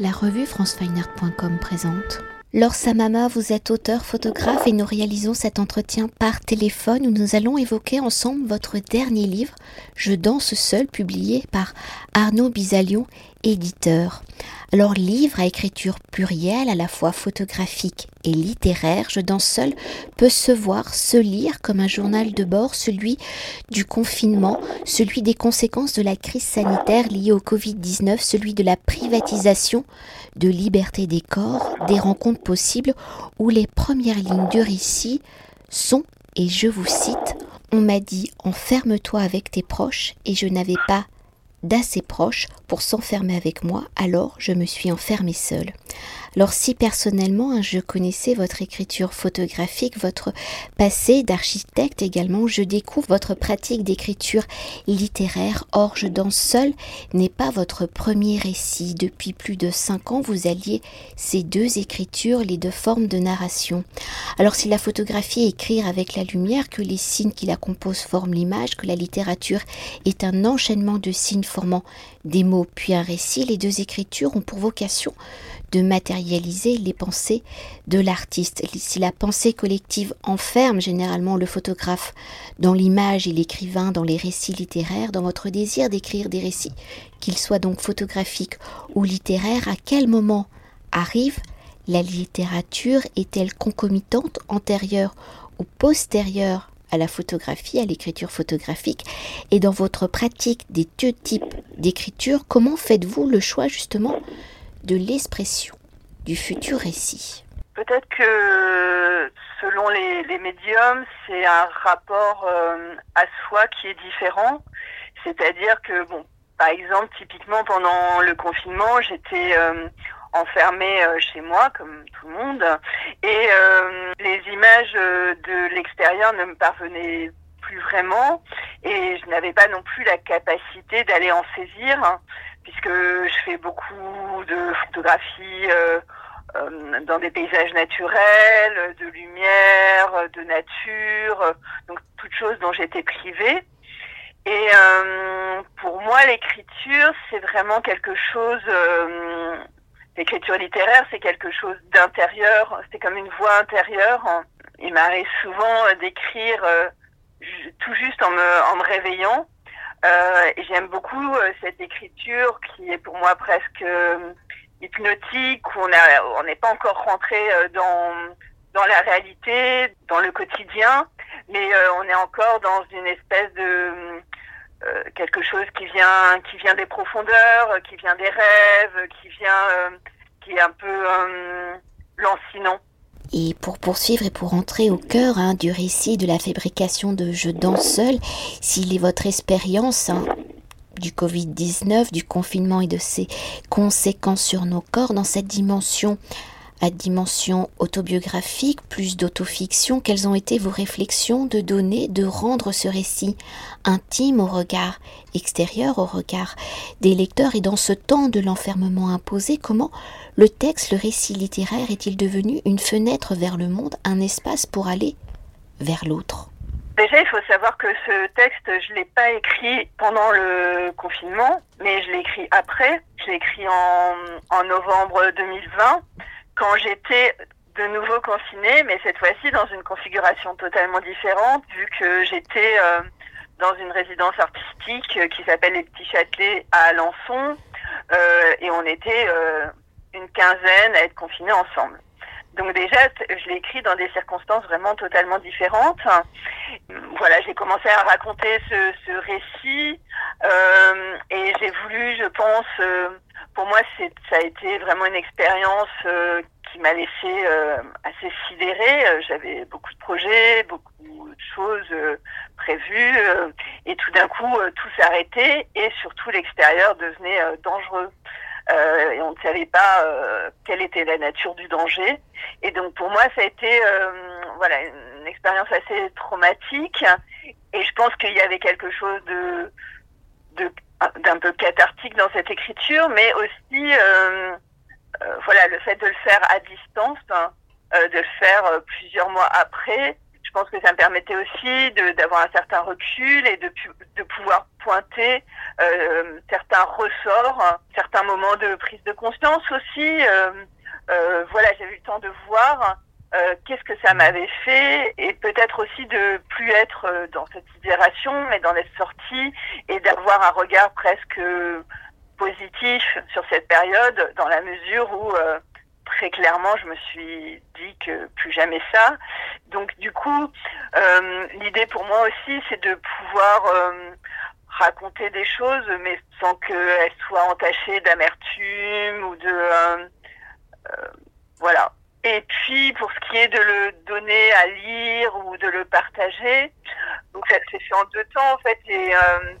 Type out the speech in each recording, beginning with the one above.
La revue francefineart.com présente. Laure Samama, vous êtes auteur, photographe et nous réalisons cet entretien par téléphone où nous allons évoquer ensemble votre dernier livre, Je danse seul, publié par Arnaud Bizalion, éditeur. Alors livre à écriture plurielle, à la fois photographique et littéraire, Je danse seul peut se voir, se lire comme un journal de bord, celui du confinement, celui des conséquences de la crise sanitaire liée au Covid-19, celui de la privatisation de liberté des corps, des rencontres possibles, où les premières lignes du récit sont, et je vous cite, On m'a dit enferme-toi avec tes proches, et je n'avais pas d'assez proches pour s'enfermer avec moi, alors je me suis enfermée seule. Alors si personnellement hein, je connaissais votre écriture photographique, votre passé d'architecte également, je découvre votre pratique d'écriture littéraire. Or, je danse seul n'est pas votre premier récit. Depuis plus de cinq ans, vous alliez ces deux écritures, les deux formes de narration. Alors si la photographie est écrire avec la lumière, que les signes qui la composent forment l'image, que la littérature est un enchaînement de signes formant des mots puis un récit, les deux écritures ont pour vocation de matérialiser les pensées de l'artiste. Si la pensée collective enferme généralement le photographe dans l'image et l'écrivain dans les récits littéraires, dans votre désir d'écrire des récits, qu'ils soient donc photographiques ou littéraires, à quel moment arrive la littérature? Est-elle concomitante, antérieure ou postérieure? À la photographie, à l'écriture photographique Et dans votre pratique des deux types d'écriture, comment faites-vous le choix justement de l'expression du futur récit? Peut-être que selon les, médiums, c'est un rapport euh, à soi qui est différent. C'est-à-dire que, bon, par exemple, typiquement pendant le confinement, j'étais euh, enfermée euh, chez moi, comme tout le monde, et les images de l'extérieur ne me parvenaient plus vraiment, et je n'avais pas non plus la capacité d'aller en saisir puisque je fais beaucoup de photographies euh, euh, dans des paysages naturels, de lumière, de nature, donc toutes choses dont j'étais privée. Et euh, pour moi, l'écriture, c'est vraiment quelque chose. L'écriture littéraire, c'est quelque chose d'intérieur. C'est comme une voix intérieure. Il m'arrive souvent d'écrire tout juste en me, en me réveillant. Euh, J'aime beaucoup euh, cette écriture qui est pour moi presque euh, hypnotique, où on n'est pas encore rentré euh, dans, dans la réalité, dans le quotidien, mais on est encore dans une espèce de quelque chose qui vient, qui vient des profondeurs, qui vient des rêves, qui vient, qui est un peu lancinant. Et pour poursuivre et pour entrer au cœur hein, du récit de la fabrication de Je danse seul, s'il est votre expérience hein, du Covid-19, du confinement et de ses conséquences sur nos corps dans cette dimension à dimension autobiographique, plus d'autofiction, quelles ont été vos réflexions de donner, de rendre ce récit intime au regard extérieur, au regard des lecteurs et dans ce temps de l'enfermement imposé, comment le texte, le récit littéraire est-il devenu une fenêtre vers le monde, un espace pour aller vers l'autre? Déjà, il faut savoir que ce texte, je ne l'ai pas écrit pendant le confinement, mais je l'ai écrit après. Je l'ai écrit en, en novembre 2020 quand j'étais de nouveau confinée, mais cette fois-ci dans une configuration totalement différente, vu que j'étais euh, dans une résidence artistique euh, qui s'appelle les Petits Châtelets à Alençon, euh, et on était une quinzaine à être confinés ensemble. Donc déjà, je l'ai écrit dans des circonstances vraiment totalement différentes. Voilà, j'ai commencé à raconter ce, récit et j'ai voulu, je pense, pour moi, ça a été vraiment une expérience euh, qui m'a laissé euh, assez sidérée. Euh, j'avais beaucoup de projets, beaucoup de choses prévues, et tout d'un coup, tout s'arrêtait, et surtout l'extérieur devenait dangereux. Et on ne savait pas quelle était la nature du danger. Et donc pour moi, ça a été voilà une expérience assez traumatique. Et je pense qu'il y avait quelque chose de d'un peu cathartique dans cette écriture, mais aussi euh, euh, voilà le fait de le faire à distance, hein, euh, de le faire plusieurs mois après. Pense que ça me permettait aussi d'avoir un certain recul et de, de pouvoir pointer euh, certains ressorts, certains moments de prise de conscience aussi. Euh, euh, voilà, j'ai eu le temps de voir qu'est-ce que ça m'avait fait et peut-être aussi de plus être dans cette sidération, mais dans les sorties et d'avoir un regard presque positif sur cette période dans la mesure où très clairement je me suis dit que plus jamais ça. Donc du coup, l'idée pour moi aussi c'est de pouvoir raconter des choses mais sans qu'elles soient entachées d'amertume ou de voilà et puis, pour ce qui est de le donner à lire ou de le partager, donc ça s'est fait en deux temps en fait. Et euh,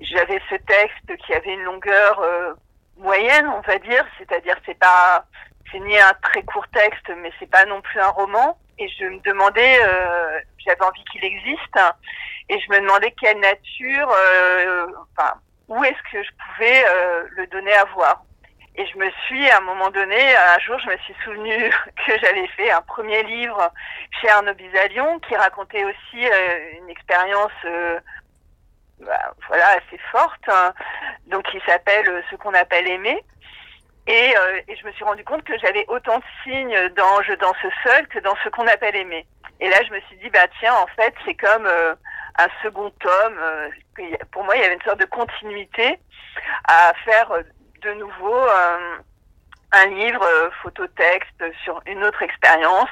j'avais ce texte qui avait une longueur euh, moyenne, on va dire, c'est-à-dire c'est pas, c'est ni un très court texte, mais c'est pas non plus un roman. Et je me demandais, euh, j'avais envie qu'il existe, et je me demandais quelle nature, enfin, où est-ce que je pouvais le donner à voir. Et je me suis, à un moment donné, un jour, je me suis souvenu que j'avais fait un premier livre chez Arnaud Bizalion qui racontait aussi euh, une expérience euh, bah, voilà, assez forte, hein. donc qui s'appelle euh, Ce qu'on appelle aimer. Et, et, je me suis rendu compte que j'avais autant de signes dans Je danse seul que dans ce qu'on appelle aimer. Et là, je me suis dit, bah tiens, en fait, c'est comme un second tome. pour moi, il y avait une sorte de continuité à faire de nouveau euh, un livre euh, photo-texte sur une autre expérience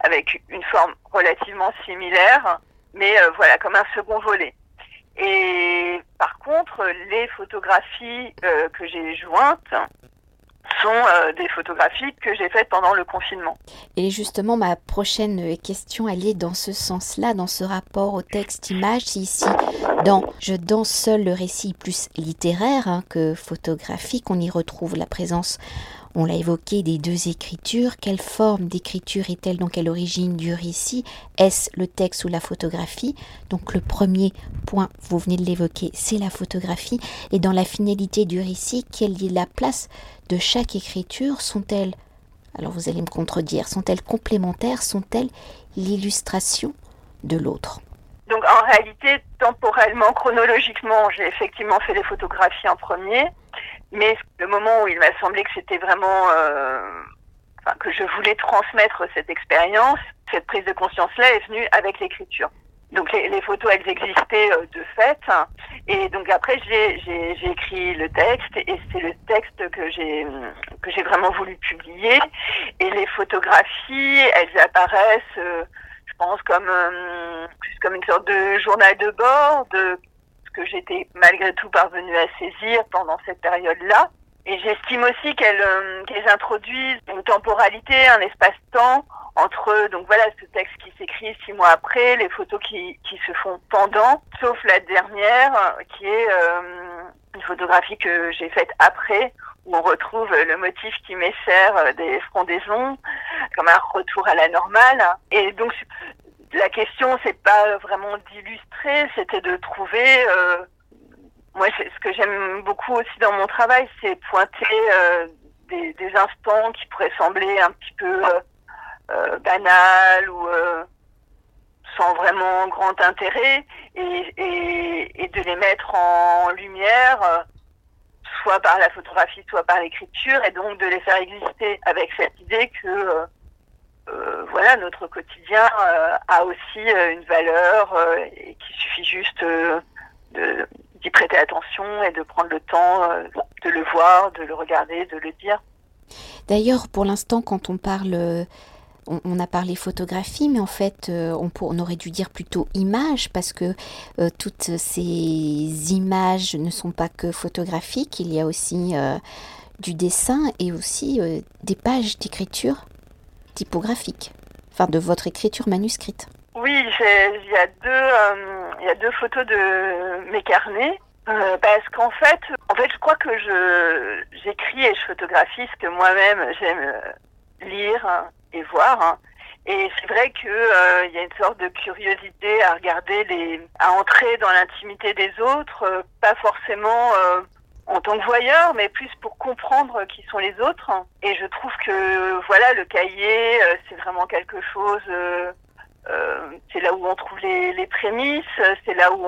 avec une forme relativement similaire, mais euh, voilà, comme un second volet. Et par contre, les photographies que j'ai jointes sont euh, des photographies que j'ai faites pendant le confinement. Et justement, ma prochaine question, elle est dans ce sens-là, dans ce rapport au texte-image. Ici, dans Je danse seul, le récit plus littéraire hein, que photographique, on y retrouve la présence on l'a évoqué des deux écritures. Quelle forme d'écriture est-elle donc à l'origine du récit? Est-ce le texte ou la photographie? Donc le premier point, vous venez de l'évoquer, c'est la photographie. Et dans la finalité du récit, quelle est la place de chaque écriture? Sont-elles, alors vous allez me contredire, sont-elles complémentaires? Sont-elles l'illustration de l'autre? Donc en réalité, temporellement, chronologiquement, j'ai effectivement fait les photographies en premier. Mais le moment où il m'a semblé que c'était vraiment, euh, enfin, que je voulais transmettre cette expérience, cette prise de conscience-là est venue avec l'écriture. Donc les, photos, elles existaient euh, de fait. Et donc après, j'ai écrit le texte et c'est le texte que j'ai que j'ai vraiment voulu publier. Et les photographies, elles apparaissent, euh, je pense, comme euh, comme une sorte de journal de bord, de que j'étais malgré tout parvenue à saisir pendant cette période-là. Et j'estime aussi qu'elles euh, introduisent une temporalité, un espace-temps entre donc voilà ce texte qui s'écrit six mois après, les photos qui, qui se font pendant, sauf la dernière qui est euh, une photographie que j'ai faite après où on retrouve le motif qui m'essère des frondaisons comme un retour à la normale. Et donc la question, c'est pas vraiment d'illustrer, c'était de trouver. Euh, moi, ce que j'aime beaucoup aussi dans mon travail, c'est pointer euh, des, des, instants qui pourraient sembler un petit peu euh, euh banals ou euh, sans vraiment grand intérêt, et, et, et, de les mettre en lumière, soit par la photographie, soit par l'écriture, et donc de les faire exister avec cette idée que euh, voilà, notre quotidien euh, a aussi euh, une valeur et qu'il suffit juste d'y prêter attention et de prendre le temps de le voir, de le regarder, de le dire. D'ailleurs, pour l'instant, quand on parle on, a parlé photographie, mais en fait, on, aurait dû dire plutôt images, parce que toutes ces images ne sont pas que photographiques, il y a aussi du dessin et aussi des pages d'écriture typographique, enfin de votre écriture manuscrite. Oui, il y, a deux, euh, y a deux photos de mes carnets. Euh, parce qu'en fait, en fait, je crois que je j'écris et je photographie ce que moi-même j'aime euh, lire et voir. Hein. Et c'est vrai que il y a une sorte de curiosité à regarder les, à entrer dans l'intimité des autres, pas forcément en tant que voyeur, mais plus pour comprendre qui sont les autres. Et je trouve que voilà, le cahier, euh, c'est vraiment quelque chose euh, c'est là où on trouve les, prémices, c'est là où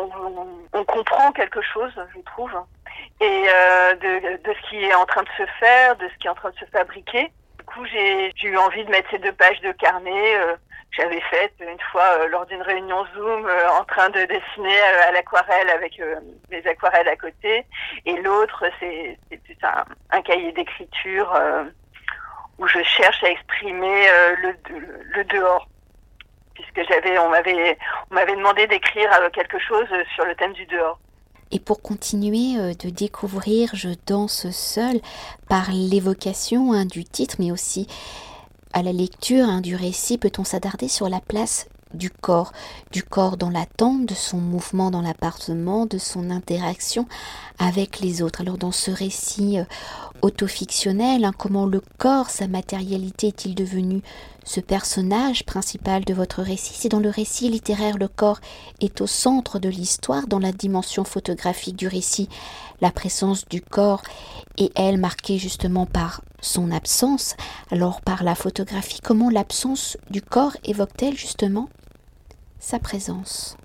on, comprend quelque chose, je trouve, et de, de, ce qui est en train de se faire, de ce qui est en train de se fabriquer. Du coup, j'ai eu envie de mettre ces deux pages de carnet j'avais faite une fois euh, lors d'une réunion Zoom euh, en train de dessiner euh, à l'aquarelle avec mes aquarelles à côté. Et l'autre, c'est un, un, cahier d'écriture où je cherche à exprimer le, le, dehors. Puisque j'avais, on m'avait, on m'avait demandé d'écrire quelque chose sur le thème du dehors. Et pour continuer de découvrir Je danse seul par l'évocation hein, du titre, mais aussi à la lecture hein, du récit, peut-on s'attarder sur la place du corps, du corps dans l'attente, de son mouvement dans l'appartement, de son interaction avec les autres. Alors dans ce récit euh, autofictionnel, hein, comment le corps, sa matérialité est-il devenu ce personnage principal de votre récit C'est dans le récit littéraire, le corps est au centre de l'histoire, dans la dimension photographique du récit. La présence du corps est, elle, marquée justement par son absence. Alors par la photographie, comment l'absence du corps évoque-t-elle justement sa présence?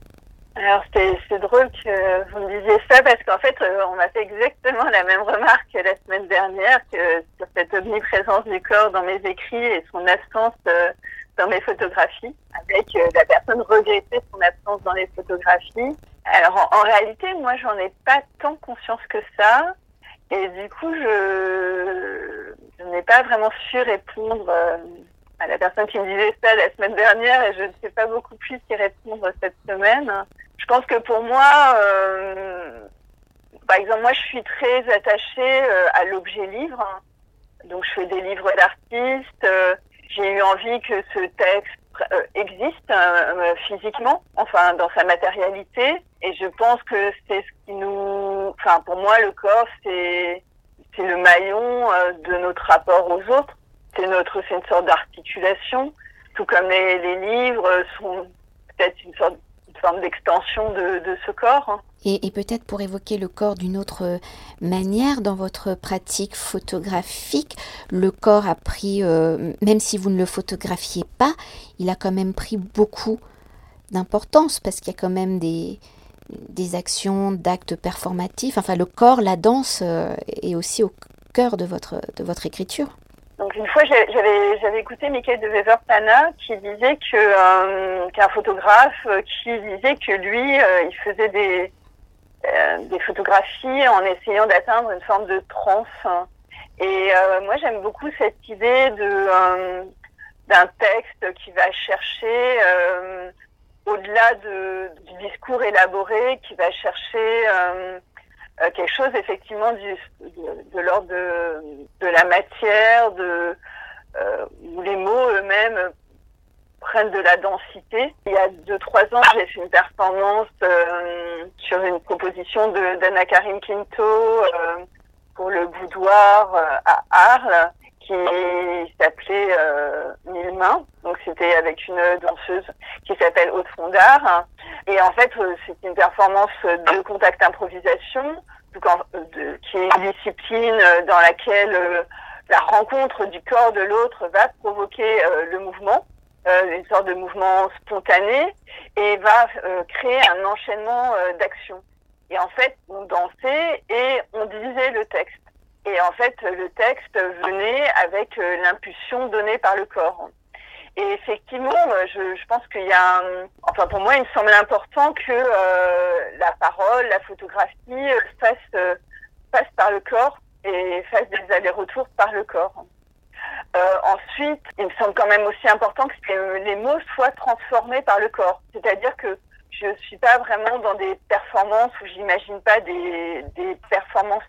Alors c'est drôle que vous me disiez ça parce qu'en fait euh, on m'a fait exactement la même remarque la semaine dernière que sur cette omniprésence du corps dans mes écrits et son absence euh, dans mes photographies, avec euh, la personne regrettait son absence dans les photographies. Alors en, réalité moi j'en ai pas tant conscience que ça et du coup je, je n'ai pas vraiment su répondre à la personne qui me disait ça la semaine dernière et je ne sais pas beaucoup plus y répondre cette semaine. Je pense que pour moi, euh, par exemple, moi je suis très attachée euh, à l'objet livre. Donc je fais des livres d'artistes. Euh, j'ai eu envie que ce texte existe physiquement, enfin dans sa matérialité. Et je pense que c'est ce qui nous, enfin pour moi le corps c'est c'est le maillon de notre rapport aux autres c'est notre, c'est une sorte d'articulation, tout comme les, livres sont peut-être une sorte forme d'extension de, ce corps. Hein. Et, peut-être pour évoquer le corps d'une autre manière, dans votre pratique photographique, le corps a pris, euh, même si vous ne le photographiez pas, il a quand même pris beaucoup d'importance parce qu'il y a quand même des, des actions, d'actes performatifs. Enfin, le corps, la danse euh, est aussi au cœur de votre, de votre écriture. Donc une fois, j'avais j'avais écouté Michael de Wever-Plana qui disait que euh, qu'un photographe euh, qui disait que lui, euh, il faisait des des photographies en essayant d'atteindre une forme de transe. Et moi, j'aime beaucoup cette idée de d'un texte qui va chercher au-delà de, du discours élaboré, qui va chercher euh, quelque chose effectivement du, de, l'ordre de, de, la matière, de, euh, où les mots eux-mêmes prennent de la densité. Il y a deux trois ans, j'ai fait une performance euh, sur une proposition de d'Anna Karim Quinto euh, pour le boudoir à Arles qui s'appelait euh, Mille Mains. Donc c'était avec une danseuse qui s'appelle Haute Fondard. Et en fait, euh, c'est une performance de contact improvisation, euh, qui est une discipline dans laquelle la rencontre du corps de l'autre va provoquer le mouvement, une sorte de mouvement spontané, et va créer un enchaînement d'actions. Et en fait, on dansait et on disait le texte. Et en fait, le texte venait avec euh, l'impulsion donnée par le corps. Et effectivement, euh, je, pense qu'il y a, un, enfin pour moi, il me semble important que euh, la parole, la photographie fasse par le corps et fasse des allers-retours par le corps. Ensuite, il me semble quand même aussi important que les mots soient transformés par le corps. C'est-à-dire que je suis pas vraiment dans des performances où j'imagine pas des performances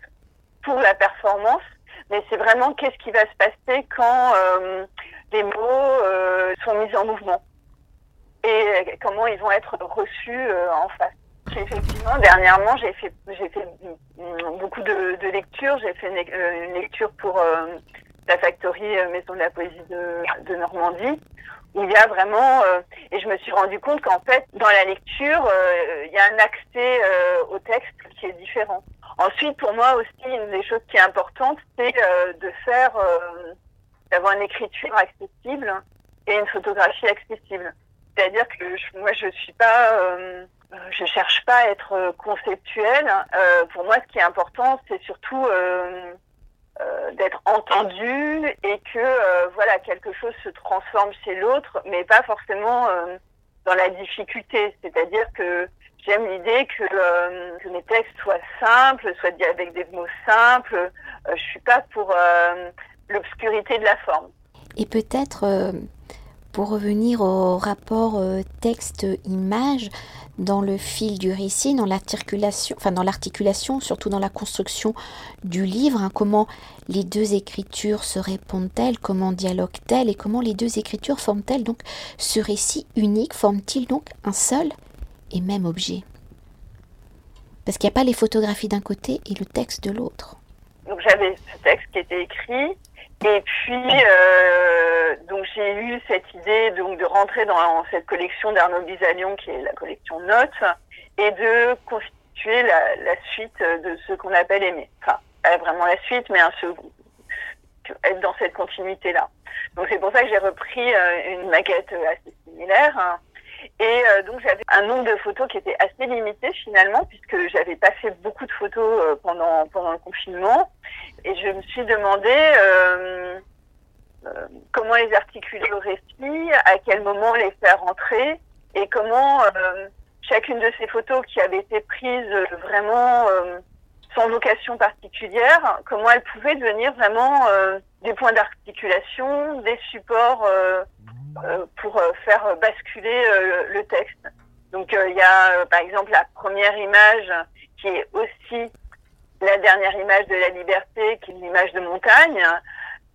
pour la performance, mais c'est vraiment qu'est-ce qui va se passer quand euh, les mots euh, sont mis en mouvement et comment ils vont être reçus euh, en face. Effectivement, dernièrement, j'ai fait, j'ai fait beaucoup de, de lectures. J'ai fait une, lecture pour la Factory Maison de la Poésie de, de Normandie, où il y a vraiment, et je me suis rendu compte qu'en fait, dans la lecture, il y a un accès au texte qui est différent. Ensuite, pour moi aussi, une des choses qui est importante, c'est euh, de faire, euh, d'avoir une écriture accessible et une photographie accessible. C'est-à-dire que moi, je suis pas, je cherche pas à être conceptuelle. pour moi, ce qui est important, c'est surtout d'être entendu et que voilà quelque chose se transforme chez l'autre, mais pas forcément dans la difficulté. C'est-à-dire que j'aime l'idée que, euh, que, mes textes soient simples, soient dit avec des mots simples. Euh, je suis pas pour euh, l'obscurité de la forme. Et peut-être, euh, pour revenir au rapport texte-image, dans le fil du récit, dans l'articulation, enfin dans l'articulation, surtout dans la construction du livre, hein, comment les deux écritures se répondent-elles, comment dialoguent-elles et comment les deux écritures forment-elles donc ce récit unique, forment-ils donc un seul et même objet Parce qu'il n'y a pas les photographies d'un côté et le texte de l'autre. Donc j'avais ce texte qui était écrit et puis, euh, donc j'ai eu cette idée donc de rentrer dans cette collection d'Arnaud Bisalion, qui est la collection Notes, et de constituer la, la suite de ce qu'on appelle aimer. Enfin, pas vraiment la suite, mais un second. Être dans cette continuité-là. Donc c'est pour ça que j'ai repris euh, une maquette assez similaire. Et euh, donc j'avais un nombre de photos qui était assez limité finalement, puisque j'avais pas fait beaucoup de photos euh, pendant pendant le confinement. Et je me suis demandé euh, euh comment les articuler au récit, à quel moment les faire rentrer, et comment chacune de ces photos qui avaient été prises vraiment sans vocation particulière, comment elles pouvaient devenir vraiment des points d'articulation, des supports euh, pour euh, faire basculer euh, le texte. Donc il y a par exemple la première image qui est aussi la dernière image de la liberté, qui est l'image de montagne.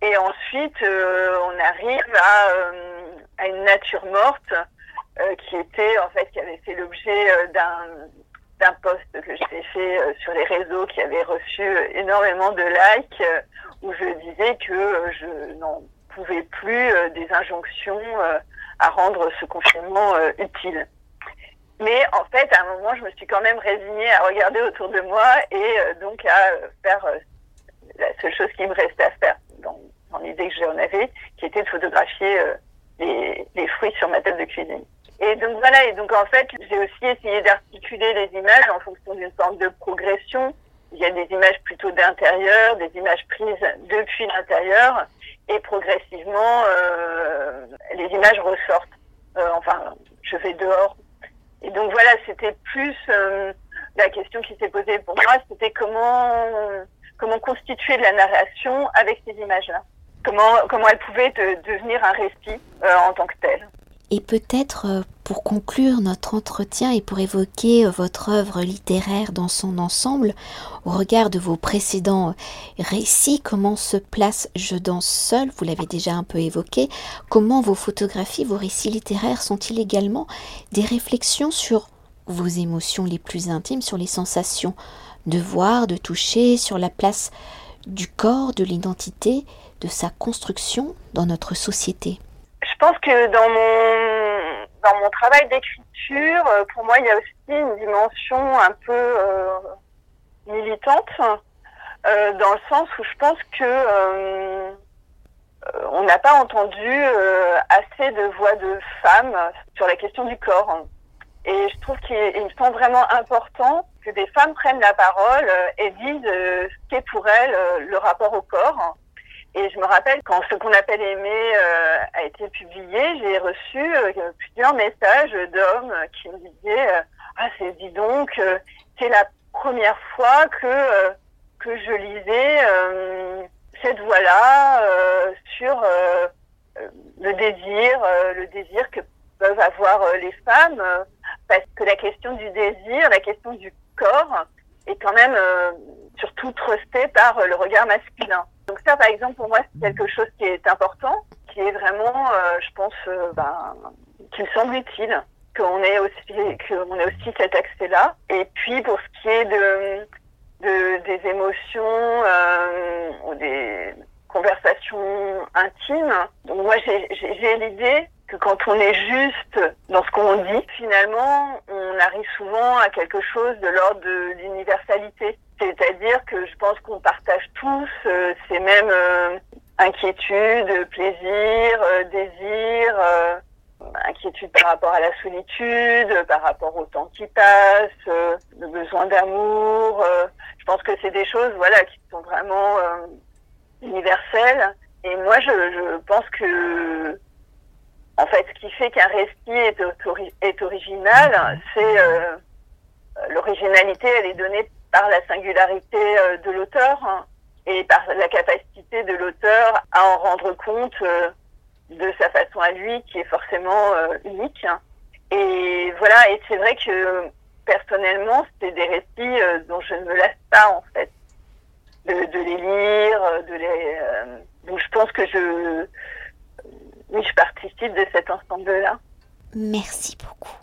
Et ensuite, on arrive à, à, une nature morte qui était en fait qui avait fait l'objet d'un d'un post que j'ai fait sur les réseaux qui avait reçu énormément de likes où je disais que je non pouvait plus euh, des injonctions euh, à rendre ce confinement euh, utile. Mais en fait, à un moment, je me suis quand même résignée à regarder autour de moi et donc à faire la seule chose qui me restait à faire dans, l'idée que j'en avais, qui était de photographier les, les, fruits sur ma table de cuisine. Et donc voilà, et donc en fait, j'ai aussi essayé d'articuler les images en fonction d'une forme de progression. Il y a des images plutôt d'intérieur, des images prises depuis l'intérieur, et progressivement, euh, les images ressortent. Euh, enfin, je vais dehors. Et donc voilà, c'était plus euh, la question qui s'est posée pour moi, c'était comment comment constituer de la narration avec ces images-là? Comment comment elles pouvaient devenir un récit en tant que tel? Et peut-être euh, pour conclure notre entretien et pour évoquer euh, votre œuvre littéraire dans son ensemble, au regard de vos précédents euh, récits, comment se place Je danse seul, vous l'avez déjà un peu évoqué, comment vos photographies, vos récits littéraires sont-ils également des réflexions sur vos émotions les plus intimes, sur les sensations de voir, de toucher, sur la place du corps, de l'identité, de sa construction dans notre société? Je pense que dans mon dans mon travail d'écriture, euh, pour moi, il y a aussi une dimension un peu euh, militante, euh, dans le sens où je pense que on n'a pas entendu assez de voix de femmes sur la question du corps. Et je trouve qu'il me semble vraiment important que des femmes prennent la parole et disent ce qu'est pour elles le rapport au corps et je me rappelle quand ce qu'on appelle aimer euh, a été publié, j'ai reçu euh, plusieurs messages d'hommes qui me disaient euh, ah c'est dis donc c'est la première fois que que je lisais cette voix-là sur le désir, le désir que peuvent avoir les femmes, parce que la question du désir, la question du corps est quand même surtout trustée par le regard masculin. Donc ça, par exemple, pour moi, c'est quelque chose qui est important, qui est vraiment, euh, je pense, euh, ben, qui me semble utile, qu'on ait aussi, qu'on ait aussi cet accès-là. Et puis, pour ce qui est de, de des émotions euh, ou des conversations intimes, donc moi, j'ai l'idée que quand on est juste dans ce qu'on dit, finalement, on arrive souvent à quelque chose de l'ordre de l'universalité. C'est-à-dire que je pense qu'on partage tous euh, ces mêmes euh, inquiétudes, plaisirs, euh, désirs, inquiétude par rapport à la solitude, par rapport au temps qui passe, le besoin d'amour. je pense que c'est des choses, voilà, qui sont vraiment universelles. Et moi, je, je pense que en fait, ce qui fait qu'un récit est, original, c'est l'originalité, elle est donnée par la singularité euh, de l'auteur hein, et par la capacité de l'auteur à en rendre compte euh, de sa façon à lui, qui est forcément unique. Et voilà, et c'est vrai que personnellement, c'est des récits dont je ne me lasse pas en fait de, de les lire, de les. donc je pense que je oui, je participe de cet ensemble-là. Merci beaucoup.